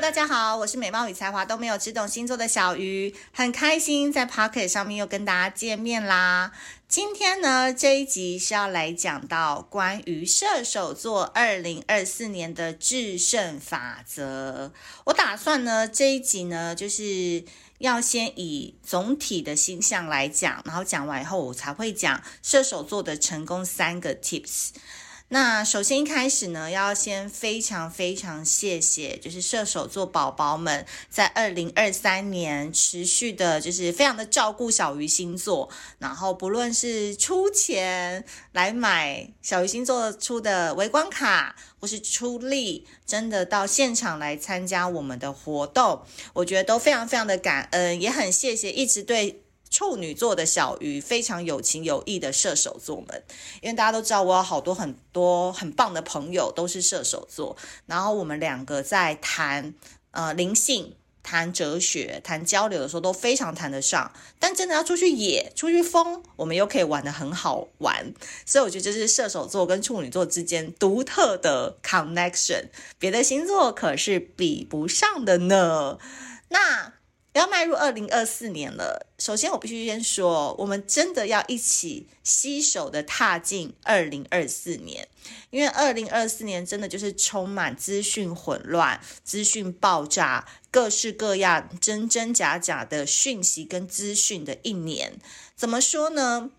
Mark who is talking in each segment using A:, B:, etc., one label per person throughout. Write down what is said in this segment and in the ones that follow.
A: 大家好，我是美貌与才华都没有，只懂星座的小鱼，很开心在 Pocket 上面又跟大家见面啦。今天呢，这一集是要来讲到关于射手座二零二四年的制胜法则。我打算呢，这一集呢，就是要先以总体的星象来讲，然后讲完以后，我才会讲射手座的成功三个 Tips。那首先一开始呢，要先非常非常谢谢，就是射手座宝宝们在二零二三年持续的，就是非常的照顾小鱼星座，然后不论是出钱来买小鱼星座出的微光卡，或是出力真的到现场来参加我们的活动，我觉得都非常非常的感恩，也很谢谢一直对。处女座的小鱼非常有情有义的射手座们，因为大家都知道我有好多很多很棒的朋友都是射手座，然后我们两个在谈呃灵性、谈哲学、谈交流的时候都非常谈得上，但真的要出去野、出去疯，我们又可以玩得很好玩，所以我觉得这是射手座跟处女座之间独特的 connection，别的星座可是比不上的呢。那。要迈入二零二四年了，首先我必须先说，我们真的要一起携手的踏进二零二四年，因为二零二四年真的就是充满资讯混乱、资讯爆炸、各式各样真真假假的讯息跟资讯的一年。怎么说呢？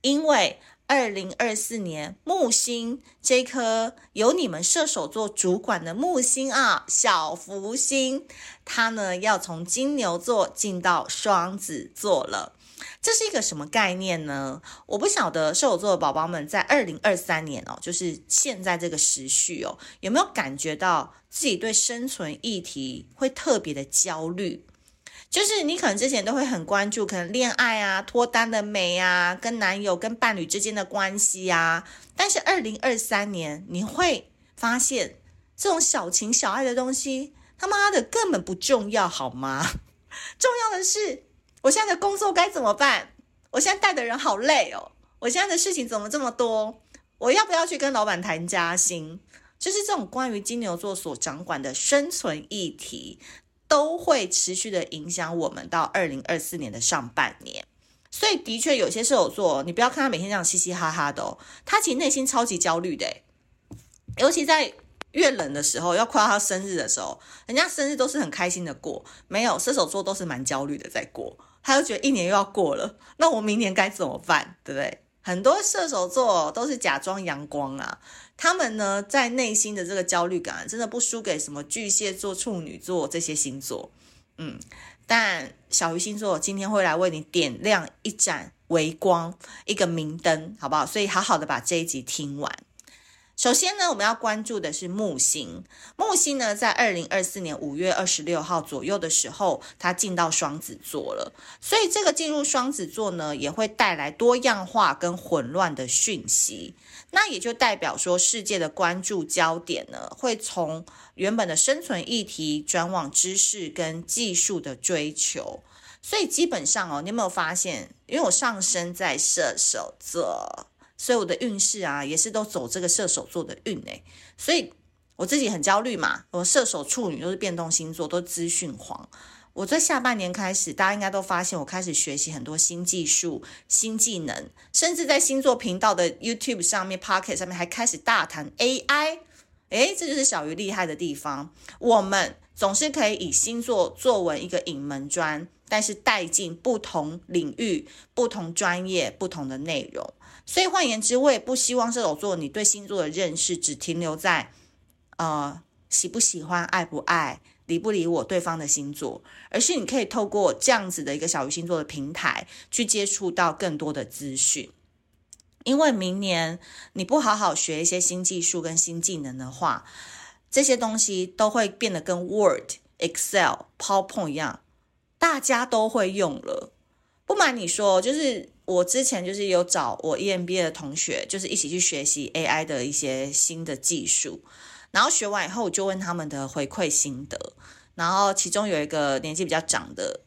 A: 因为二零二四年木星这颗由你们射手座主管的木星啊，小福星，它呢要从金牛座进到双子座了。这是一个什么概念呢？我不晓得射手座的宝宝们在二零二三年哦，就是现在这个时序哦，有没有感觉到自己对生存议题会特别的焦虑？就是你可能之前都会很关注，可能恋爱啊、脱单的美啊、跟男友、跟伴侣之间的关系啊。但是二零二三年，你会发现这种小情小爱的东西，他妈的根本不重要，好吗？重要的是，我现在的工作该怎么办？我现在带的人好累哦，我现在的事情怎么这么多？我要不要去跟老板谈加薪？就是这种关于金牛座所掌管的生存议题。都会持续的影响我们到二零二四年的上半年，所以的确有些射手座，你不要看他每天这样嘻嘻哈哈的哦，他其实内心超级焦虑的，尤其在越冷的时候，要快到他生日的时候，人家生日都是很开心的过，没有射手座都是蛮焦虑的在过，他就觉得一年又要过了，那我明年该怎么办，对不对？很多射手座都是假装阳光啊。他们呢，在内心的这个焦虑感，真的不输给什么巨蟹座、处女座这些星座。嗯，但小鱼星座今天会来为你点亮一盏微光，一个明灯，好不好？所以好好的把这一集听完。首先呢，我们要关注的是木星。木星呢，在二零二四年五月二十六号左右的时候，它进到双子座了。所以这个进入双子座呢，也会带来多样化跟混乱的讯息。那也就代表说，世界的关注焦点呢，会从原本的生存议题转往知识跟技术的追求。所以基本上哦，你有没有发现？因为我上升在射手座。所以我的运势啊，也是都走这个射手座的运诶，所以我自己很焦虑嘛。我射手处女都是变动星座，都资讯黄。我在下半年开始，大家应该都发现我开始学习很多新技术、新技能，甚至在星座频道的 YouTube 上面、Pocket 上面还开始大谈 AI。诶，这就是小鱼厉害的地方。我们总是可以以星座作为一个隐门砖，但是带进不同领域、不同专业、不同的内容。所以换言之，我也不希望射手座你对星座的认识只停留在，呃，喜不喜欢、爱不爱、理不理我对方的星座，而是你可以透过这样子的一个小鱼星座的平台，去接触到更多的资讯。因为明年你不好好学一些新技术跟新技能的话，这些东西都会变得跟 Word、Excel、PowerPoint 一样，大家都会用了。不瞒你说，就是。我之前就是有找我 EMBA 的同学，就是一起去学习 AI 的一些新的技术，然后学完以后，我就问他们的回馈心得，然后其中有一个年纪比较长的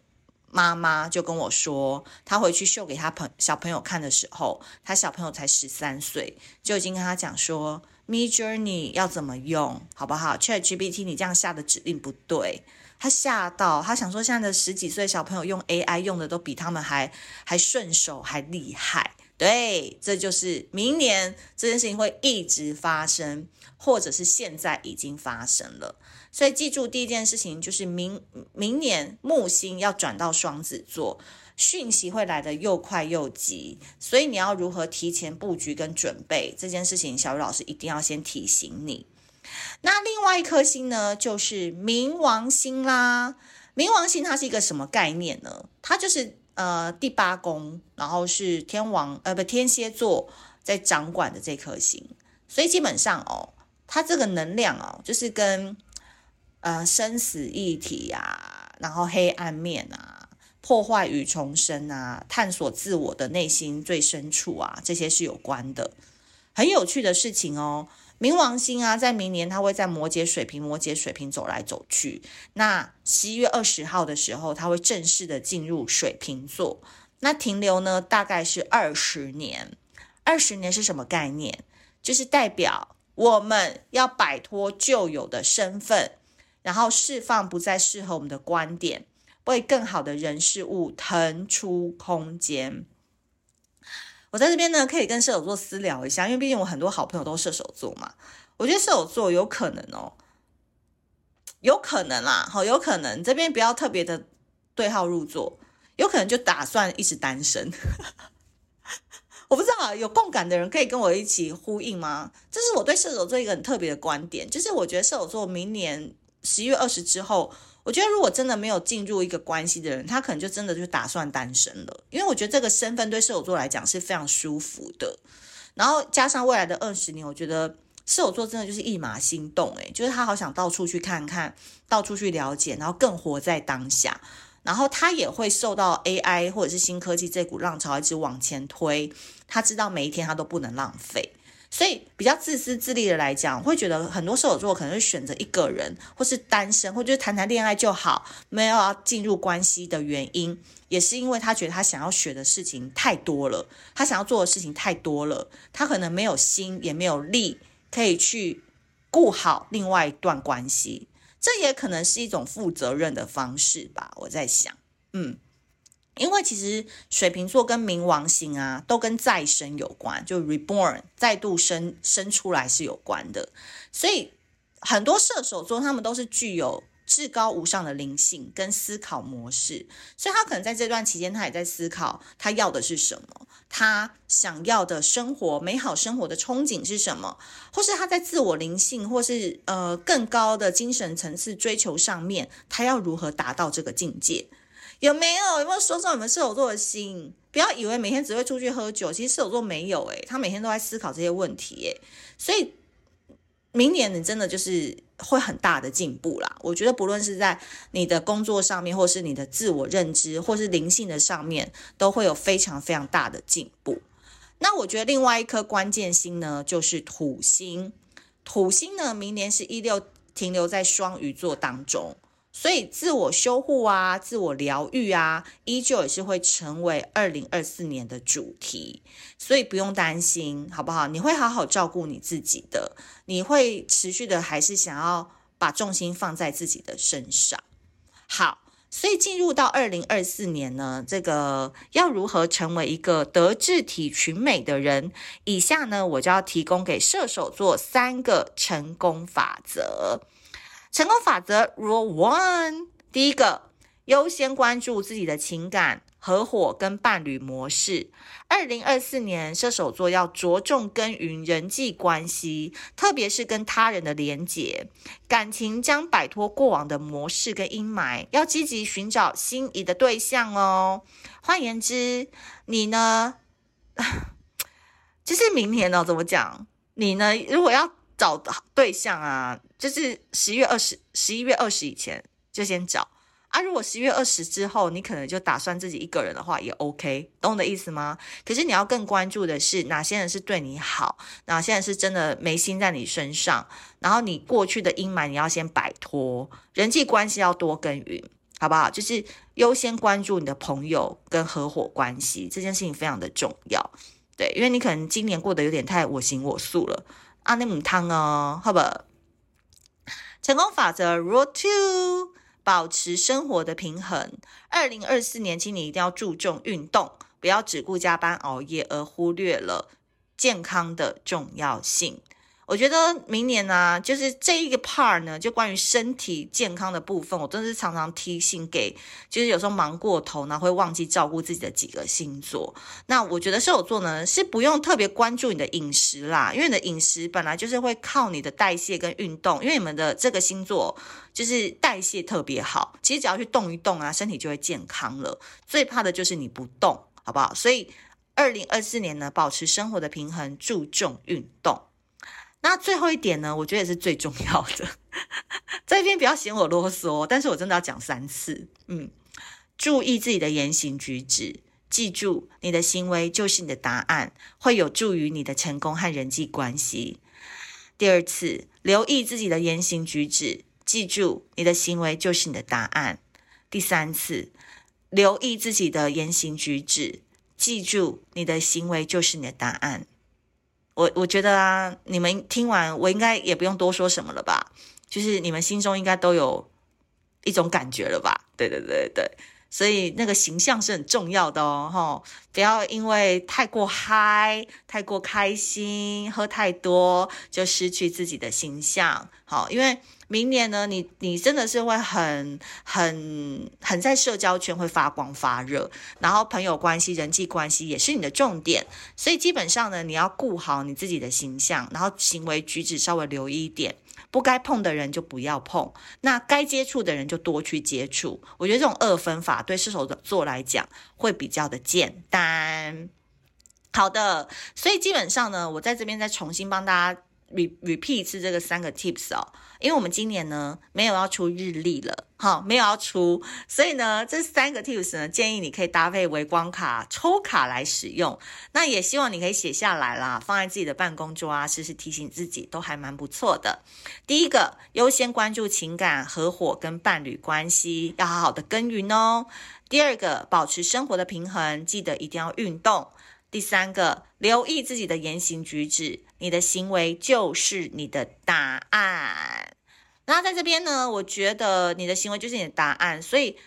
A: 妈妈就跟我说，她回去秀给她朋小朋友看的时候，她小朋友才十三岁，就已经跟她讲说，，Me Journey 要怎么用，好不好？ChatGPT 你这样下的指令不对，他吓到，他想说现在的十几岁小朋友用 AI 用的都比他们还还顺手还厉害。对，这就是明年这件事情会一直发生，或者是现在已经发生了。所以记住第一件事情就是明明年木星要转到双子座，讯息会来得又快又急，所以你要如何提前布局跟准备这件事情，小雨老师一定要先提醒你。那另外一颗星呢，就是冥王星啦。冥王星它是一个什么概念呢？它就是。呃，第八宫，然后是天王，呃，不，天蝎座在掌管的这颗星，所以基本上哦，它这个能量哦，就是跟呃生死议题啊，然后黑暗面啊，破坏与重生啊，探索自我的内心最深处啊，这些是有关的，很有趣的事情哦。冥王星啊，在明年它会在摩羯、水瓶、摩羯、水瓶走来走去。那十一月二十号的时候，它会正式的进入水瓶座。那停留呢，大概是二十年。二十年是什么概念？就是代表我们要摆脱旧有的身份，然后释放不再适合我们的观点，为更好的人事物腾出空间。我在这边呢，可以跟射手座私聊一下，因为毕竟我很多好朋友都是射手座嘛。我觉得射手座有可能哦，有可能啦，好，有可能这边不要特别的对号入座，有可能就打算一直单身。我不知道有共感的人可以跟我一起呼应吗？这是我对射手座一个很特别的观点，就是我觉得射手座明年十一月二十之后。我觉得，如果真的没有进入一个关系的人，他可能就真的就打算单身了。因为我觉得这个身份对射手座来讲是非常舒服的。然后加上未来的二十年，我觉得射手座真的就是一马心动，诶，就是他好想到处去看看，到处去了解，然后更活在当下。然后他也会受到 AI 或者是新科技这股浪潮一直往前推，他知道每一天他都不能浪费。所以比较自私自利的来讲，会觉得很多射手座可能会选择一个人，或是单身，或者谈谈恋爱就好，没有要进入关系的原因，也是因为他觉得他想要学的事情太多了，他想要做的事情太多了，他可能没有心也没有力可以去顾好另外一段关系，这也可能是一种负责任的方式吧。我在想，嗯。因为其实水瓶座跟冥王星啊，都跟再生有关，就 reborn 再度生生出来是有关的。所以很多射手座他们都是具有至高无上的灵性跟思考模式，所以他可能在这段期间，他也在思考他要的是什么，他想要的生活美好生活的憧憬是什么，或是他在自我灵性或是呃更高的精神层次追求上面，他要如何达到这个境界。有没有有没有说中你们射手座的心？不要以为每天只会出去喝酒，其实射手座没有诶，他每天都在思考这些问题诶，所以明年你真的就是会很大的进步啦。我觉得不论是在你的工作上面，或是你的自我认知，或是灵性的上面，都会有非常非常大的进步。那我觉得另外一颗关键星呢，就是土星。土星呢，明年是一六停留在双鱼座当中。所以，自我修护啊，自我疗愈啊，依旧也是会成为二零二四年的主题。所以不用担心，好不好？你会好好照顾你自己的，你会持续的还是想要把重心放在自己的身上。好，所以进入到二零二四年呢，这个要如何成为一个德智体群美的人？以下呢，我就要提供给射手座三个成功法则。成功法则 Rule One，第一个，优先关注自己的情感、合伙跟伴侣模式。二零二四年，射手座要着重耕耘人际关系，特别是跟他人的连结，感情将摆脱过往的模式跟阴霾，要积极寻找心仪的对象哦。换言之，你呢，就是明年呢，怎么讲？你呢，如果要找对象啊，就是十一月二十、十一月二十以前就先找啊。如果十一月二十之后，你可能就打算自己一个人的话，也 OK，懂我的意思吗？可是你要更关注的是哪些人是对你好，哪些人是真的没心在你身上，然后你过去的阴霾你要先摆脱，人际关系要多耕耘，好不好？就是优先关注你的朋友跟合伙关系，这件事情非常的重要。对，因为你可能今年过得有点太我行我素了。阿内姆汤哦，好不？成功法则 Rule Two，保持生活的平衡。二零二四年，请你一定要注重运动，不要只顾加班熬夜而忽略了健康的重要性。我觉得明年呢、就是这一个 part 呢，就关于身体健康的部分，我真的是常常提醒给，就是有时候忙过头呢，会忘记照顾自己的几个星座。那我觉得射手座呢，是不用特别关注你的饮食啦，因为你的饮食本来就是会靠你的代谢跟运动，因为你们的这个星座就是代谢特别好，其实只要去动一动啊，身体就会健康了。最怕的就是你不动，好不好？所以二零二四年呢，保持生活的平衡，注重运动。那最后一点呢，我觉得也是最重要的，在这边不要嫌我啰嗦，但是我真的要讲三次。嗯，注意自己的言行举止，记住你的行为就是你的答案，会有助于你的成功和人际关系。第二次，留意自己的言行举止，记住你的行为就是你的答案。第三次，留意自己的言行举止，记住你的行为就是你的答案。我我觉得啊，你们听完我应该也不用多说什么了吧？就是你们心中应该都有一种感觉了吧？对对对对，所以那个形象是很重要的哦，吼，不要因为太过嗨、太过开心、喝太多就失去自己的形象。好，因为。明年呢，你你真的是会很很很在社交圈会发光发热，然后朋友关系、人际关系也是你的重点，所以基本上呢，你要顾好你自己的形象，然后行为举止稍微留意一点，不该碰的人就不要碰，那该接触的人就多去接触。我觉得这种二分法对射手座来讲会比较的简单。好的，所以基本上呢，我在这边再重新帮大家。Repeat 是这个三个 tips 哦，因为我们今年呢没有要出日历了，哈，没有要出，所以呢这三个 tips 呢建议你可以搭配微光卡抽卡来使用，那也希望你可以写下来啦，放在自己的办公桌啊，时时提醒自己，都还蛮不错的。第一个，优先关注情感、合伙跟伴侣关系，要好好的耕耘哦。第二个，保持生活的平衡，记得一定要运动。第三个，留意自己的言行举止，你的行为就是你的答案。那在这边呢，我觉得你的行为就是你的答案。所以，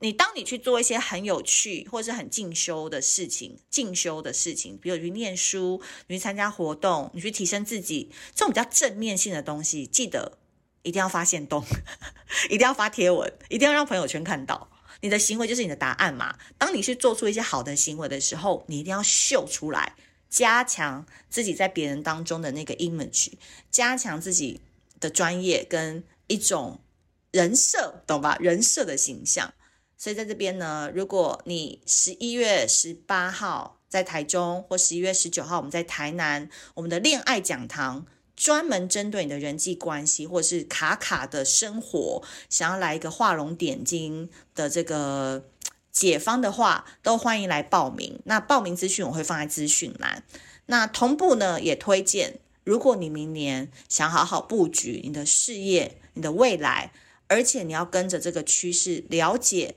A: 你当你去做一些很有趣或是很进修的事情，进修的事情，比如去念书，你去参加活动，你去提升自己，这种比较正面性的东西，记得一定要发现动，一定要发贴文，一定要让朋友圈看到。你的行为就是你的答案嘛。当你去做出一些好的行为的时候，你一定要秀出来，加强自己在别人当中的那个 image，加强自己的专业跟一种人设，懂吧？人设的形象。所以在这边呢，如果你十一月十八号在台中，或十一月十九号我们在台南，我们的恋爱讲堂。专门针对你的人际关系，或者是卡卡的生活，想要来一个画龙点睛的这个解方的话，都欢迎来报名。那报名资讯我会放在资讯栏。那同步呢，也推荐，如果你明年想好好布局你的事业、你的未来，而且你要跟着这个趋势，了解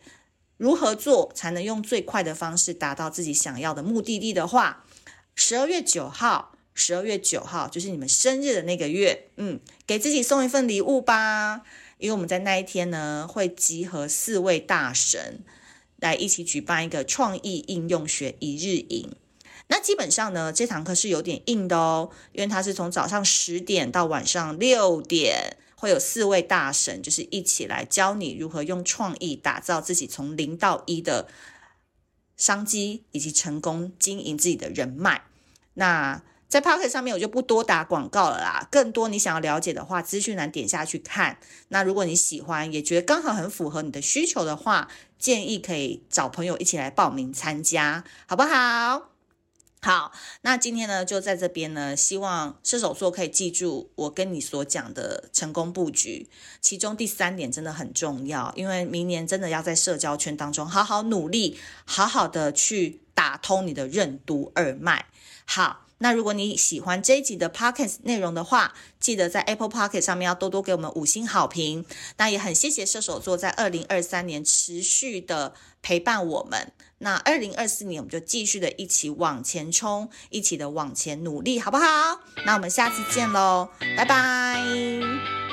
A: 如何做才能用最快的方式达到自己想要的目的地的话，十二月九号。十二月九号就是你们生日的那个月，嗯，给自己送一份礼物吧。因为我们在那一天呢，会集合四位大神来一起举办一个创意应用学一日营。那基本上呢，这堂课是有点硬的哦，因为它是从早上十点到晚上六点，会有四位大神，就是一起来教你如何用创意打造自己从零到一的商机，以及成功经营自己的人脉。那在 Pocket 上面我就不多打广告了啦，更多你想要了解的话，资讯栏点下去看。那如果你喜欢，也觉得刚好很符合你的需求的话，建议可以找朋友一起来报名参加，好不好？好，那今天呢就在这边呢，希望射手座可以记住我跟你所讲的成功布局，其中第三点真的很重要，因为明年真的要在社交圈当中好好努力，好好的去打通你的任督二脉。好。那如果你喜欢这一集的 Podcast 内容的话，记得在 Apple Pocket 上面要多多给我们五星好评。那也很谢谢射手座在二零二三年持续的陪伴我们。那二零二四年，我们就继续的一起往前冲，一起的往前努力，好不好？那我们下次见喽，拜拜。